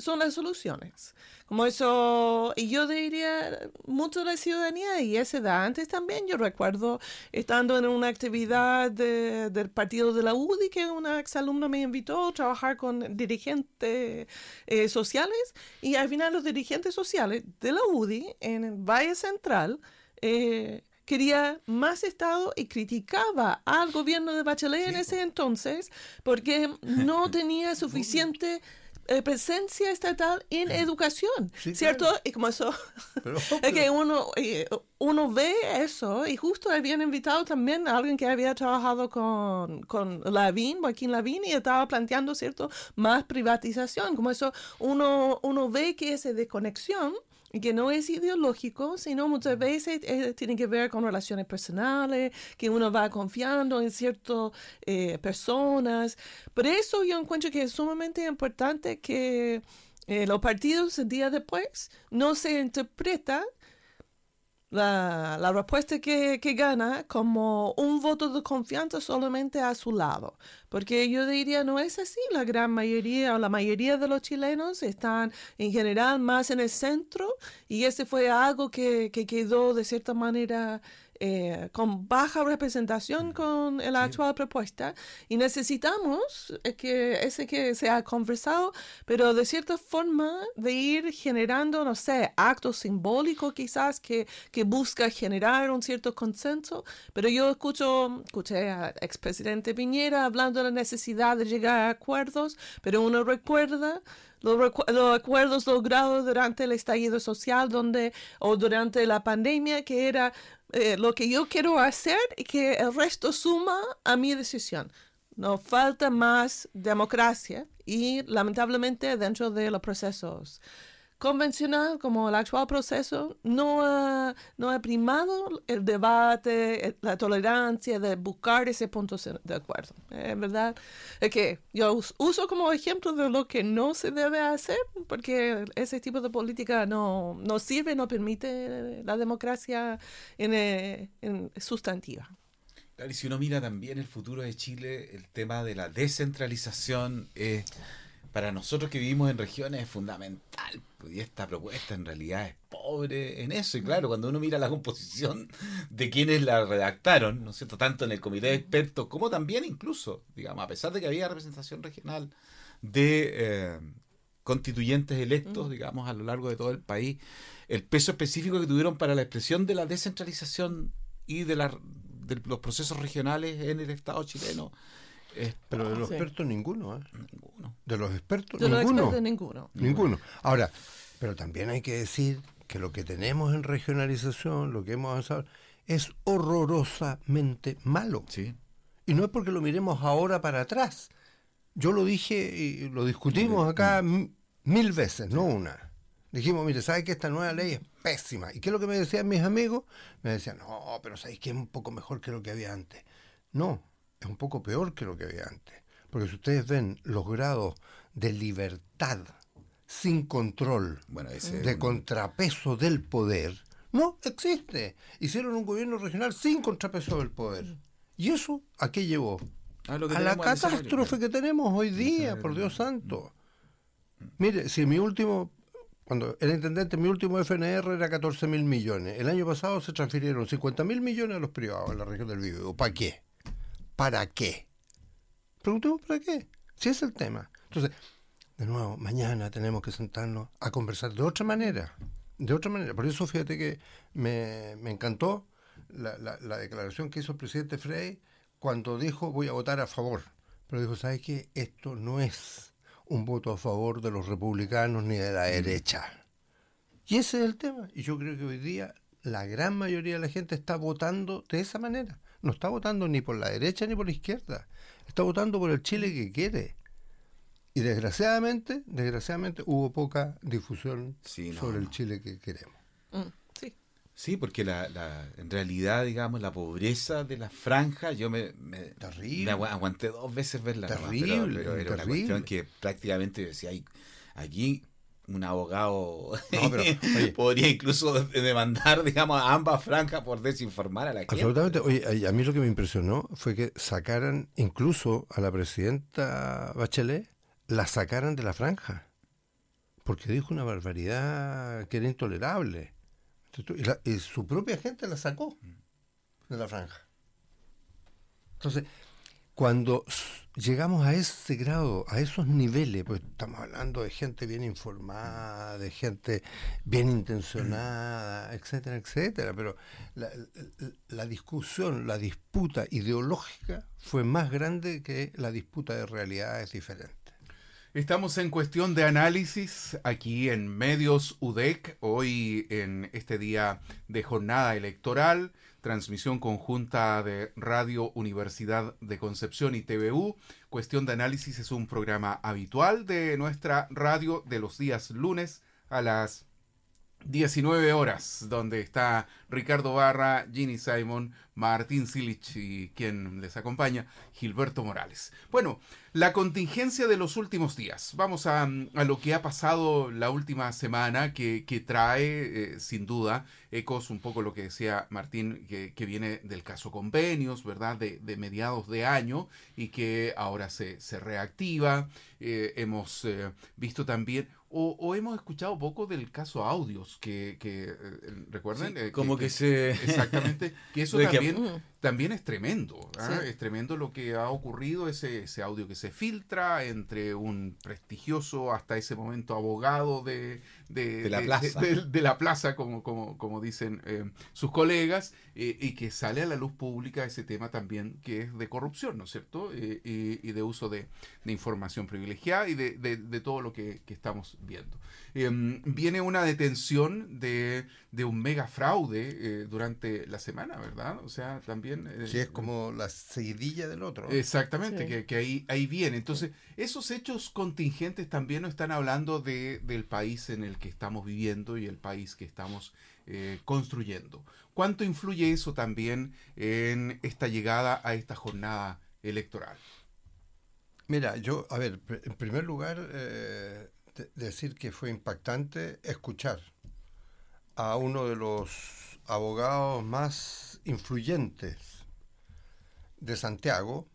son las soluciones. Como eso, y yo diría, mucho de la ciudadanía, y esa edad antes también, yo recuerdo estando en una actividad de- del partido de la UDI, que una exalumna me invitó a trabajar con dirigentes eh, sociales, y al final los dirigentes sociales de la UDI en el Valle Central, eh, quería más Estado y criticaba al gobierno de Bachelet en ese entonces porque no tenía [laughs] suficiente presencia estatal en educación, Sí, ¿cierto? claro. Y como eso, Pero- [laughs] es que uno, eh, uno ve eso y justo habían invitado también a alguien que había trabajado con, con Lavín, Joaquín Lavín, y estaba planteando, ¿cierto?, más privatización. Como eso, uno, uno ve que esa desconexión que no es ideológico, sino muchas veces eh, tiene que ver con relaciones personales, que uno va confiando en ciertas eh, personas. Por eso yo encuentro que es sumamente importante que eh, los partidos el día después no se interpreta la, la respuesta que, que gana como un voto de confianza solamente a su lado. Porque yo diría, no es así. La gran mayoría o la mayoría de los chilenos están en general más en el centro y ese fue algo que, que quedó de cierta manera eh, con baja representación con la actual propuesta y necesitamos eh, que ese que se ha conversado, pero de cierta forma de ir generando, no sé, actos simbólicos quizás que, que busca generar un cierto consenso, pero yo escucho, escuché al expresidente Piñera hablando de la necesidad de llegar a acuerdos, pero uno recuerda los, acuerdos logrados durante el estallido social donde, o durante la pandemia, que era eh, lo que yo quiero hacer y que el resto suma a mi decisión. No falta más democracia y lamentablemente dentro de los procesos convencional como el actual proceso no ha, no ha primado el debate, la tolerancia de buscar ese punto de acuerdo. En verdad, es que yo uso como ejemplo de lo que no se debe hacer, porque ese tipo de política no, no sirve, no permite la democracia en, eh, en sustantiva. y si uno mira también el futuro de Chile, el tema de la descentralización es para nosotros que vivimos en regiones es fundamental. Pues, y esta propuesta en realidad es pobre en eso. Y claro, cuando uno mira la composición de quienes la redactaron, ¿no es cierto? Tanto en el comité de expertos como también incluso, digamos, a pesar de que había representación regional de eh, constituyentes electos, digamos, a lo largo de todo el país, el peso específico que tuvieron para la expresión de la descentralización y de, la, de los procesos regionales en el Estado chileno pero de los expertos ninguno, ¿eh? Ninguno. De los expertos de ninguno. Los expertos, ninguno. Ninguno. Ahora, pero también hay que decir que lo que tenemos en regionalización, lo que hemos avanzado, es horrorosamente malo. Sí. Y no es porque lo miremos ahora para atrás. Yo lo dije y lo discutimos acá mil veces, no una. Dijimos, mire, ¿sabes que esta nueva ley es pésima? ¿Y qué es lo que me decían mis amigos? Me decían, no, pero ¿sabéis que es un poco mejor que lo que había antes? No, es un poco peor que lo que había antes. Porque si ustedes ven los grados de libertad sin control, bueno, de contrapeso del poder, no existe. Hicieron un gobierno regional sin contrapeso del poder. ¿Y eso a qué llevó? A, la catástrofe que tenemos hoy día, por Dios santo. Mire, si mi último, cuando era intendente, mi último FNR era 14 mil millones. El año pasado se transfirieron 50 mil millones a los privados en la región del Vivo. ¿Para qué? ¿Para qué? Preguntemos para qué. Si es el tema. Entonces, de nuevo, mañana tenemos que sentarnos a conversar de otra manera. De otra manera. Por eso, fíjate que me, encantó la, declaración que hizo el presidente Frey cuando dijo voy a votar a favor. Pero dijo, ¿sabes qué? Esto no es un voto a favor de los republicanos ni de la mm. derecha. Y ese es el tema. Y yo creo que hoy día la gran mayoría de la gente está votando de esa manera no está votando ni por la derecha ni por la izquierda, está votando por el Chile que quiere. Y desgraciadamente, desgraciadamente hubo poca difusión sobre el Chile que queremos. Mm, sí. Sí, porque la, en realidad, digamos, la pobreza de la franja, yo me, me, aguanté dos veces verla. Terrible, pero, era una cuestión que prácticamente decía, hay, aquí un abogado [laughs] podría incluso demandar, digamos, a ambas franjas por desinformar a la gente. Absolutamente. Oye, a mí lo que me impresionó fue que sacaran incluso a la presidenta Bachelet, la sacaran de la franja. Porque dijo una barbaridad que era intolerable. Y, y su propia gente la sacó de la franja. Entonces, cuando llegamos a ese grado, a esos niveles, pues estamos hablando de gente bien informada, de gente bien intencionada, etcétera, etcétera, pero la, discusión, la disputa ideológica fue más grande que la disputa de realidades diferentes. Estamos en cuestión de análisis aquí en Medios UDEC, hoy en este día de jornada electoral transmisión conjunta de Radio Universidad de Concepción y TVU. Cuestión de análisis es un programa habitual de nuestra radio de los días lunes a las 19 horas, donde está Ricardo Barra, Ginny Simon, Martín Silich y quien les acompaña, Gilberto Morales. Bueno, la contingencia de los últimos días. Vamos a, lo que ha pasado la última semana, que, trae, eh, sin duda, ecos un poco lo que decía Martín, que, viene del caso convenios, ¿verdad? De, mediados de año y que ahora se, reactiva. Eh, hemos eh, visto también o, o hemos escuchado poco del caso Audios, que, que eh, recuerdan, Sí, Eh, como que, se... Exactamente, que [laughs] eso también, Mm. También es tremendo. ¿ah? Sí. Es tremendo lo que ha ocurrido, ese, ese audio que se filtra entre un prestigioso, hasta ese momento, abogado de, de, De la plaza. de- la plaza, como, como, como dicen eh, sus colegas, eh, y que sale a la luz pública ese tema también que es de corrupción, ¿no es cierto? Eh, y, y de uso de, información privilegiada y de, de- de todo lo que, que estamos viendo. Eh, viene una detención de, de un mega fraude eh, durante la semana, ¿verdad? O sea, también... eh, Que es como la seguidilla del otro. Exactamente, Sí. que, que ahí, ahí viene. Entonces, esos hechos contingentes también nos están hablando de, del país en el que estamos viviendo y el país que estamos eh, construyendo. ¿Cuánto influye eso también en esta llegada a esta jornada electoral? Mira, yo, a ver, pr- en primer lugar, eh, decir que fue impactante escuchar a uno de los abogados más influyentes de Santiago,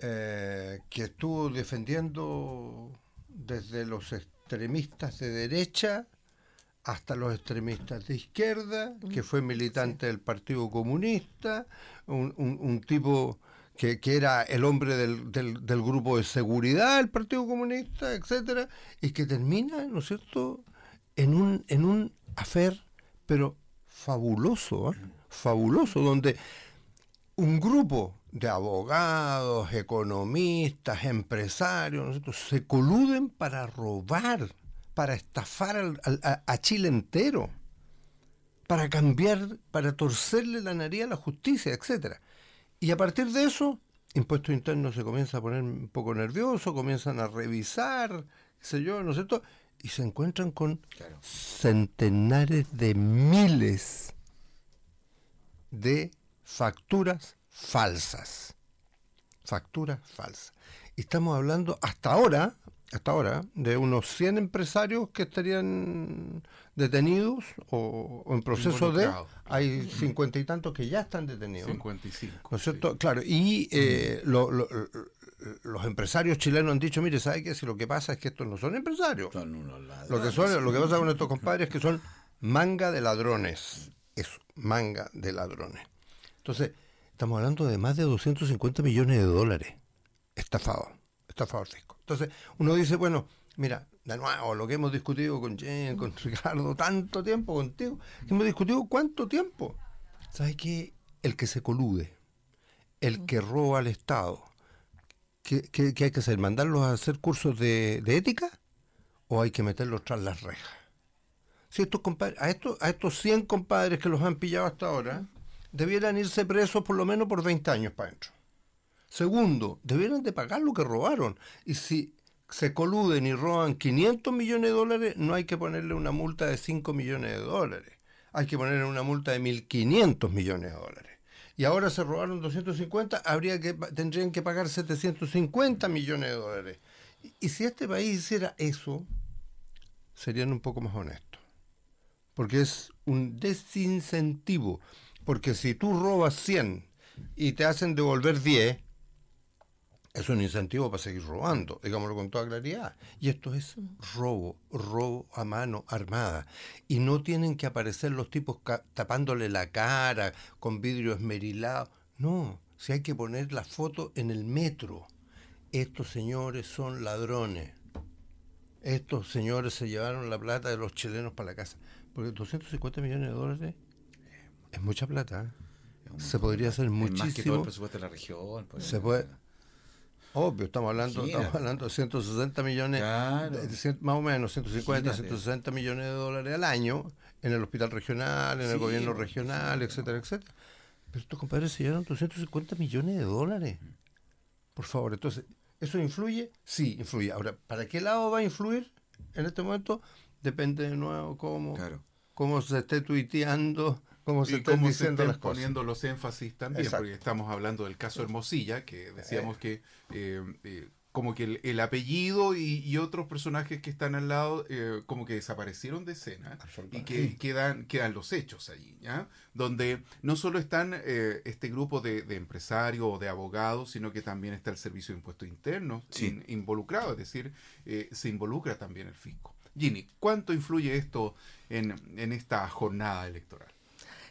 eh, que estuvo defendiendo desde los extremistas de derecha hasta los extremistas de izquierda, que fue militante del Partido Comunista, un, un- un tipo que, que era el hombre del, del- del grupo de seguridad del Partido Comunista, etcétera, y que termina, ¿no es cierto?, en un, en un afer, pero fabuloso, ¿ah? fabuloso, donde un grupo de abogados, economistas, empresarios, ¿no es cierto? se coluden para robar, para estafar al- al- a, a Chile entero, para cambiar, para torcerle la nariz a la justicia, etcétera. Y a partir de eso, impuesto interno se comienza a poner un poco nervioso, comienzan a revisar, qué sé yo, ¿no es cierto? Y se encuentran con Claro. centenares de miles de facturas falsas. Facturas falsas. Y estamos hablando hasta ahora, hasta ahora, de unos 100 empresarios que estarían detenidos o, o en proceso de... Hay cincuenta y tantos que ya están detenidos. 55. ¿No es cierto? Claro, y eh, lo- lo- lo- los empresarios chilenos han dicho, mire, ¿sabe qué? Si lo que pasa es que estos no son empresarios. Son unos ladrones. Lo que, son, lo que pasa con estos compadres es que son manga de ladrones. Eso, manga de ladrones. Entonces, estamos hablando de más de 250 millones de dólares estafados, estafados al fisco. Entonces, uno dice, bueno, mira, de nuevo, lo que hemos discutido con Jen, con [laughs] Ricardo, tanto tiempo contigo, que hemos discutido cuánto tiempo. ¿Sabes qué? El que se colude, el que roba al Estado, ¿qué, qué- qué hay que hacer? ¿Mandarlos a hacer cursos de, de ética? ¿O hay que meterlos tras las rejas? Si estos compadres, a, estos, a estos 100 compadres que los han pillado hasta ahora, debieran irse presos por lo menos por 20 años para adentro. Segundo, debieran de pagar lo que robaron. Y si se coluden y roban 500 millones de dólares, no hay que ponerle una multa de 5 millones de dólares. Hay que ponerle una multa de 1.500 millones de dólares. Y ahora se robaron 250, habría que, tendrían que pagar 750 millones de dólares. Y, y si este país hiciera eso, serían un poco más honestos. Porque es un desincentivo. Porque si tú robas 100 y te hacen devolver 10, es un incentivo para seguir robando, digámoslo con toda claridad. Y esto es robo, robo a mano armada. Y no tienen que aparecer los tipos tapándole la cara con vidrio esmerilado. No, si hay que poner la foto en el metro. Estos señores son ladrones. Estos señores se llevaron la plata de los chilenos para la casa. Porque 250 millones de dólares es mucha plata. ¿eh? Se podría hacer Es más que todo el muchísimo. presupuesto de la región. pues. Se puede. Obvio, estamos hablando, Imagínate. estamos hablando de 160 millones, Claro. de- de cien- más o menos 150, Imagínate. 160 millones de dólares al año en el hospital regional, en el gobierno regional, sí, etcétera, etcétera. Pero estos compadres se llevaron 250 millones de dólares. Por favor, entonces, ¿eso influye? Sí, influye. Ahora, ¿para qué lado va a influir en este momento? Depende de nuevo cómo, Claro. Cómo se esté tuiteando, cómo se y estén cómo se diciendo estén las cosas. poniendo los énfasis también, Exacto. porque estamos hablando del caso Hermosilla, que decíamos que eh, eh, como que el, el apellido y, y otros personajes que están al lado eh, como que desaparecieron de escena y que quedan, quedan los hechos allí, ¿ya? Donde no solo están eh, este grupo de, de empresarios o de abogados, sino que también está el Servicio de Impuestos Internos Sí. in- involucrado, es decir, eh, se involucra también el fisco. Ginny, ¿cuánto influye esto en, en esta jornada electoral?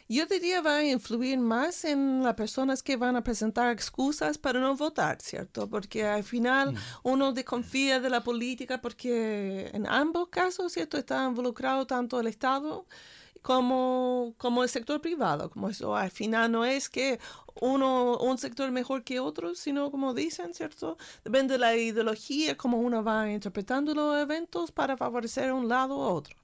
Yo diría va a influir más en las personas que van a presentar excusas para no votar, ¿cierto? Porque al final uno desconfía de la política porque en ambos casos, ¿cierto? Está involucrado tanto el Estado como, como el sector privado. Como eso al final no es que uno, un sector mejor que otro, sino como dicen, ¿cierto? Depende de la ideología, cómo uno va interpretando los eventos para favorecer un lado u otro.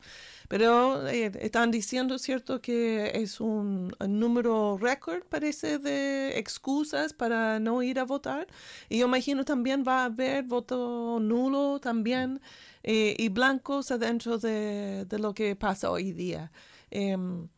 Pero eh, están diciendo, ¿cierto?, que es un, un número récord, parece, de excusas para no ir a votar. Y yo imagino también va a haber voto nulo también eh, y blancos adentro de, de lo que pasa hoy día. Em,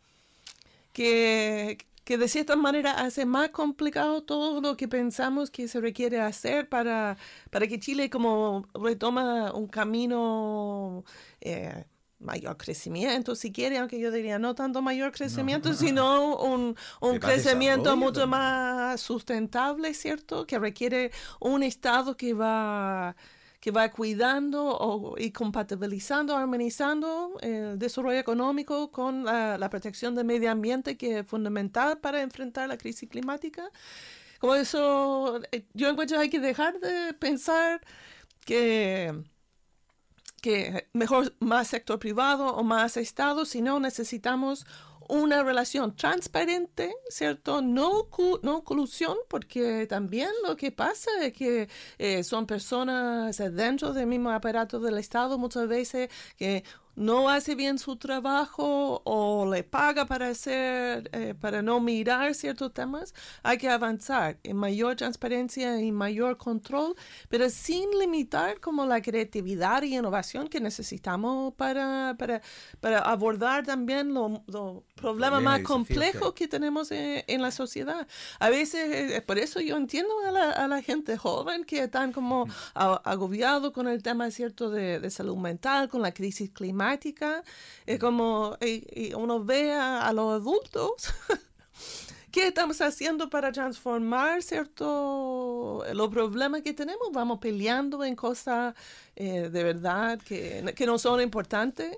que, que de cierta manera hace más complicado todo lo que pensamos que se requiere hacer para, para que Chile como retoma un camino eh, mayor crecimiento, si quiere, aunque yo diría no tanto mayor crecimiento, [laughs] sino un, un crecimiento mucho también. más sustentable, ¿cierto? Que requiere un Estado que va que va cuidando y compatibilizando, armonizando el desarrollo económico con la, la protección del medio ambiente, que es fundamental para enfrentar la crisis climática. Como eso, eh, yo encuentro que hay que dejar de pensar que que mejor más sector privado o más Estado, sino necesitamos una relación transparente, ¿cierto? No, no colusión, porque también lo que pasa es que eh, son personas dentro del mismo aparato del Estado muchas veces que no hace bien su trabajo o le paga para hacer, eh, para no mirar ciertos temas, hay que avanzar en mayor transparencia y mayor control, pero sin limitar como la creatividad y innovación que necesitamos para, para, para abordar también los problemas más complejos que tenemos en, en la sociedad. A veces, eh, por eso yo entiendo a la, a la gente joven que están como a- agobiados con el tema, ¿cierto?, de, de salud mental, con la crisis climática. Es como y- y uno ve a, a los adultos. [laughs] ¿Qué estamos haciendo para transformar, cierto, los problemas que tenemos? Vamos peleando en cosas eh, de verdad que, que no son importantes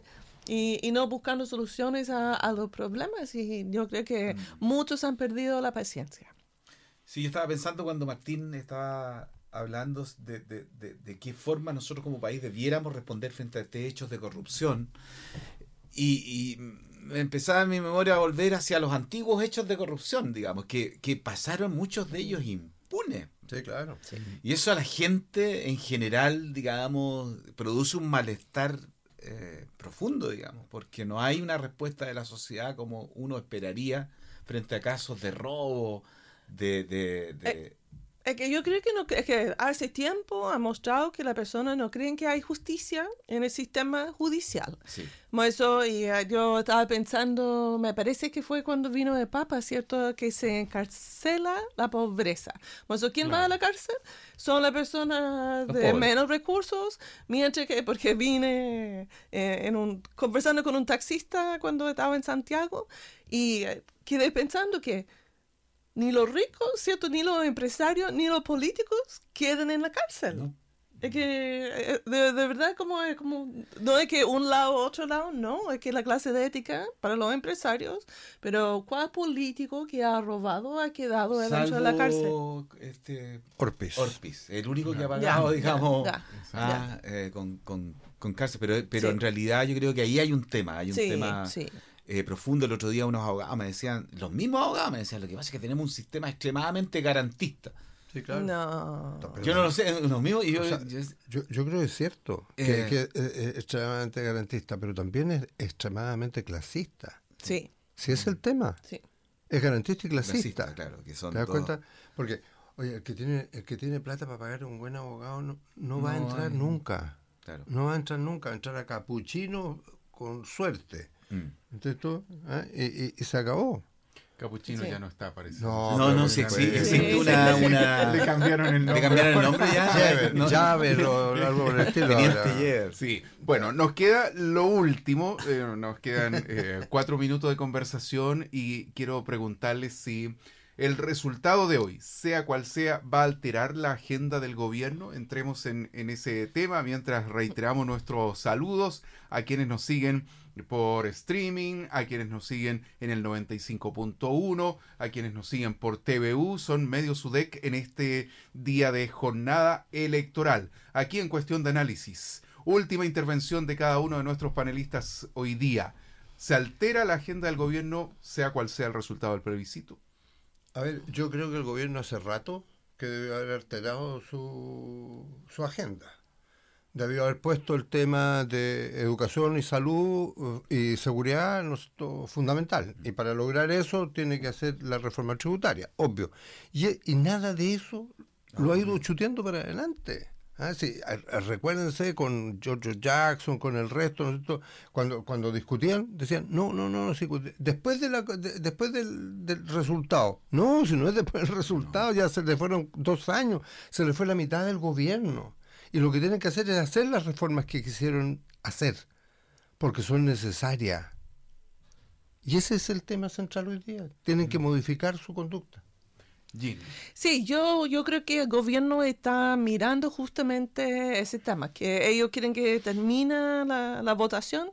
y, y no buscando soluciones a, a los problemas. Y yo creo que muchos han perdido la paciencia. Sí, yo estaba pensando cuando Martín estaba hablando de, de- de- de qué forma nosotros como país debiéramos responder frente a estos hechos de corrupción. Y, y me empezaba mi memoria a volver hacia los antiguos hechos de corrupción, digamos, que, que pasaron muchos de ellos impunes. Sí, claro. Y eso a la gente en general, digamos, produce un malestar eh, profundo, digamos, porque no hay una respuesta de la sociedad como uno esperaría frente a casos de robo, de... de, de- Es que yo creo que, no, es que hace tiempo ha mostrado que las personas no creen que hay justicia en el sistema judicial. sí. Eso, y eh, yo estaba pensando, me parece que fue cuando vino el Papa, ¿cierto? Que se encarcela la pobreza. Eso, ¿quién va a la cárcel? Son las personas de pobres. menos recursos, mientras que, porque vine eh, en un, conversando con un taxista cuando estaba en Santiago y eh, quedé pensando que ni los ricos, ¿cierto? Ni los empresarios, ni los políticos queden en la cárcel. No. Es que eh, de, de verdad como es como no es que un lado otro lado, no, es que la clase de ética para los empresarios, pero ¿cuál político que ha robado ha quedado dentro de la cárcel? Este, Orpis. Orpis, el único que ha pagado, ya, digamos, ya, ah, eh, con, con, con cárcel. Pero, pero Sí. en realidad yo creo que ahí hay un tema, hay un Sí, tema sí. Eh, profundo. El otro día unos abogados me decían, los mismos abogados me decían, lo que pasa es que tenemos un sistema extremadamente garantista. Sí, claro. No. Pero- Yo no lo sé, los mismos, y yo, O sea, yo- Yo, yo creo que es cierto, Eh. que, que, eh, es extremadamente garantista, pero también es extremadamente clasista. Sí, Si es el tema, sí. es garantista y clasista. clasista, claro, que son ¿Te das todos- cuenta? Porque, oye, el que tiene, el que tiene plata para pagar un buen abogado no, no va a entrar hay. nunca. Claro. No va a entrar nunca, va a entrar a capuchino con suerte. Mm. Entonces tú, ¿ah? y, y- y se acabó. Capuchino Sí. ya no está, parece. No, No, no, sí existe, Sí, una, [laughs] Le cambiaron el ¿Le nombre. cambiaron el nombre ya? No, Javer o algo por el [laughs] estilo. Sí, bueno, nos queda lo último, eh, nos quedan eh, cuatro minutos de conversación y quiero preguntarles si el resultado de hoy, sea cual sea, va a alterar la agenda del gobierno. Entremos en, en ese tema mientras reiteramos nuestros saludos a quienes nos siguen por streaming, a quienes nos siguen en el 95.1, a quienes nos siguen por TVU, son Medio Sudec en este día de jornada electoral. Aquí en cuestión de análisis, última intervención de cada uno de nuestros panelistas hoy día. ¿Se altera la agenda del gobierno, sea cual sea el resultado del plebiscito? A ver, yo creo que el gobierno hace rato que debió haber alterado su, su agenda. Debió haber puesto el tema de educación y salud eh, y seguridad ¿no fundamental. Y para lograr eso tiene que hacer la reforma tributaria, obvio. Y, y nada de eso lo ha ido chuteando para adelante. Ah, sí, recuérdense con George Jackson, con el resto, ¿no cuando cuando discutían decían no no no, no sí, después de la de- después del, del resultado no si no es después del resultado ya se le fueron dos años se le fue la mitad del gobierno y lo que tienen que hacer es hacer las reformas que quisieron hacer porque son necesarias y ese es el tema central hoy día tienen que modificar su conducta Jean. Sí, yo, yo creo que el gobierno está mirando justamente ese tema, que ellos quieren que termine la, la votación,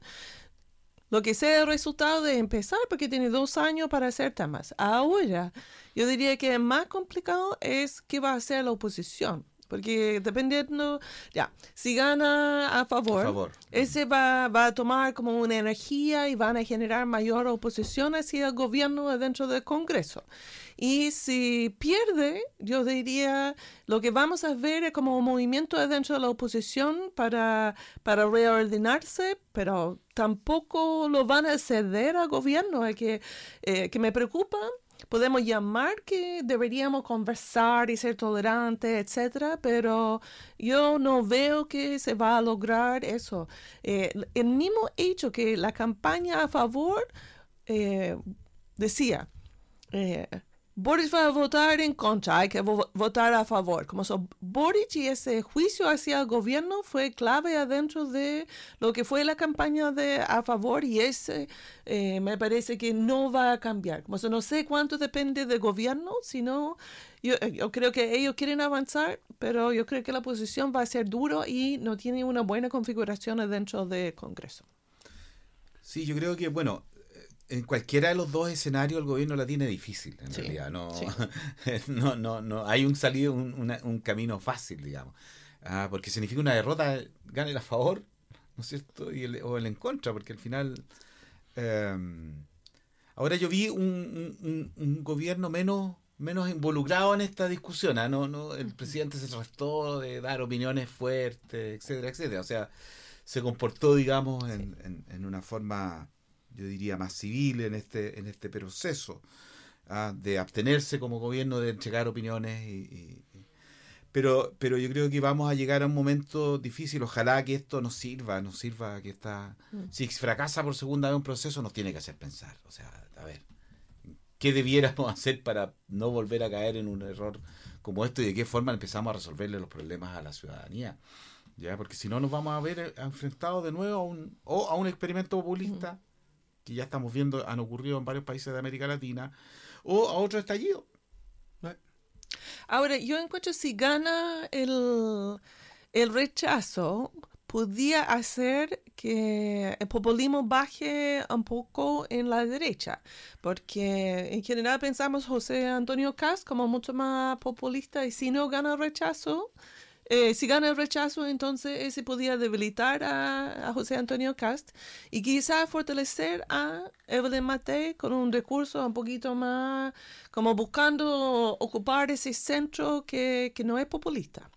lo que sea el resultado de empezar, porque tiene dos años para hacer temas. Ahora, yo diría que más complicado es qué va a hacer la oposición. Porque dependiendo, ya, si gana a favor, A favor. ese va, va a tomar como una energía y van a generar mayor oposición hacia el gobierno dentro del Congreso. Y si pierde, yo diría, lo que vamos a ver es como un movimiento dentro de la oposición para, para reordenarse, pero tampoco lo van a ceder al gobierno, que, eh, que me preocupa. Podemos llamar que deberíamos conversar y ser tolerantes, etcétera, pero yo no veo que se va a lograr eso. Eh, el mismo hecho que la campaña a favor eh, decía, eh, Boris va a votar en contra, hay que vo- votar a favor. Como so, Boris y ese juicio hacia el gobierno fue clave adentro de lo que fue la campaña de a favor y ese eh, me parece que no va a cambiar. Como so, no sé cuánto depende del gobierno, sino yo, eh, yo creo que ellos quieren avanzar, pero yo creo que la posición va a ser duro y no tiene una buena configuración dentro del Congreso. Sí, yo creo que, bueno, en cualquiera de los dos escenarios el gobierno la tiene difícil, en Sí, realidad. No, sí. [laughs] no, no, no, hay un salido, un, una- un camino fácil, digamos. Ah, porque significa una derrota, gane el a favor, ¿no es cierto? Y el, o el en contra, porque al final... eh, ahora yo vi un, un- un- un gobierno menos menos involucrado en esta discusión. ¿ah? No, no, el presidente se trató de dar opiniones fuertes, etcétera, etcétera. O sea, se comportó, digamos, en, en- en una forma, yo diría, más civil en este, en este proceso, ¿ah? de abstenerse como gobierno de entregar opiniones. Y, y- y- pero, pero yo creo que vamos a llegar a un momento difícil. Ojalá que esto nos sirva, nos sirva que está... Si fracasa por segunda vez un proceso, nos tiene que hacer pensar. O sea, a ver, ¿qué debiéramos [laughs] hacer para no volver a caer en un error como esto y de qué forma empezamos a resolverle los problemas a la ciudadanía? ¿ya? Porque si no nos vamos a ver eh, enfrentados de nuevo a un, o a un experimento populista, que ya estamos viendo, han ocurrido en varios países de América Latina, o a otro estallido. Ahora, yo encuentro si gana el, el rechazo, podría hacer que el populismo baje un poco en la derecha, porque en general pensamos José Antonio Cast como mucho más populista y si no gana el rechazo, eh, si gana el rechazo, entonces ese podría debilitar a, a José Antonio Cast y quizá fortalecer a Evelyn Matei con un recurso un poquito más, como buscando ocupar ese centro que no es populista.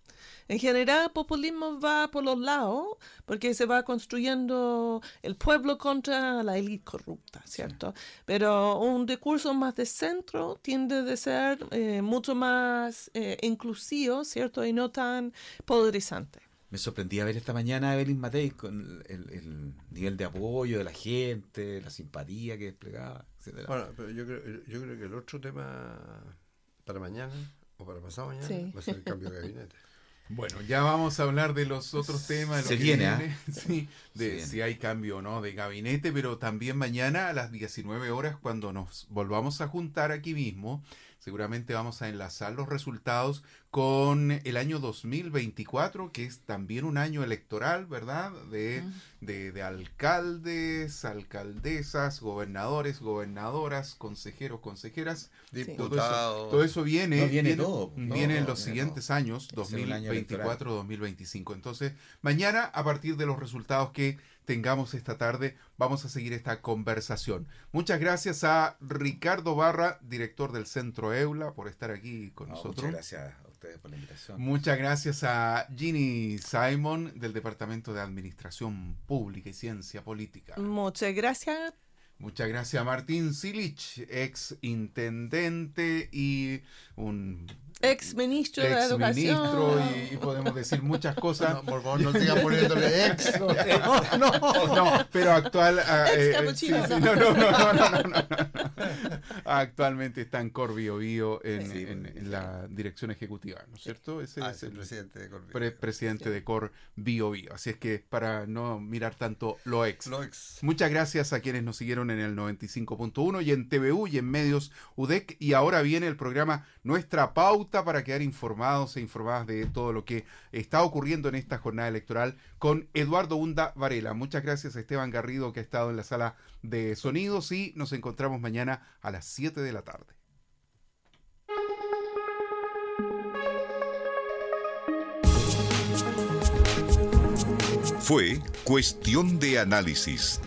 En general, el populismo va por los lados porque se va construyendo el pueblo contra la élite corrupta, ¿cierto? Pero un discurso más de centro tiende a ser eh, mucho más eh, inclusivo, ¿cierto? Y no tan polarizante. Me sorprendía ver esta mañana a Evelyn Matei con el, el nivel de apoyo de la gente, la simpatía que desplegaba, etcétera. Bueno, pero yo creo, yo creo que el otro tema para mañana o para pasado mañana Sí. va a ser el cambio de gabinete. [laughs] Bueno, ya vamos a hablar de los otros temas. de lo Se que viene, ¿ah? [laughs] sí, de Se viene. si hay cambio o no de gabinete, pero también mañana a las 19 horas, cuando nos volvamos a juntar aquí mismo, seguramente vamos a enlazar los resultados con el año 2024, que es también un año electoral, ¿verdad? De, de, de alcaldes, alcaldesas, gobernadores, gobernadoras, consejeros, consejeras. Todo eso, Diputado. todo eso viene, No, viene todo. viene No, en los viene siguientes todo. años, Va a ser un año electoral. 2024-2025. Entonces, mañana, a partir de los resultados que tengamos esta tarde, vamos a seguir esta conversación. Muchas gracias a Ricardo Barra, director del Centro EULA, por estar aquí con No, nosotros. muchas gracias a ustedes por la invitación. Muchas gracias a Ginny Simon del Departamento de Administración Pública y Ciencia Política. Muchas gracias. Muchas gracias a Martín Silich, ex intendente y un Ex ministro de ex Educación. ministro y, y podemos decir muchas cosas. No, por favor, no sigan poniéndole ex. [laughs] no. No, pero actual. ah, Ex eh, capuchino. sí, sí, no, no, no, no, no, no, no. Actualmente está en Cor Bio Bio en, Sí. en- en la dirección ejecutiva, ¿no es cierto? Ese Ah, es el el presidente de Corvino. pre- presidente de Cor Bio Bio. Así es que para no mirar tanto lo ex. Lo ex. Muchas gracias a quienes nos siguieron en el 95.1 y en TVU y en medios UDEC. Y ahora viene el programa Nuestra Pauta para quedar informados e informadas de todo lo que está ocurriendo en esta jornada electoral con Eduardo Hunda Varela. Muchas gracias a Esteban Garrido que ha estado en la sala de sonidos y nos encontramos mañana a las 7 de la tarde. Fue Cuestión de Análisis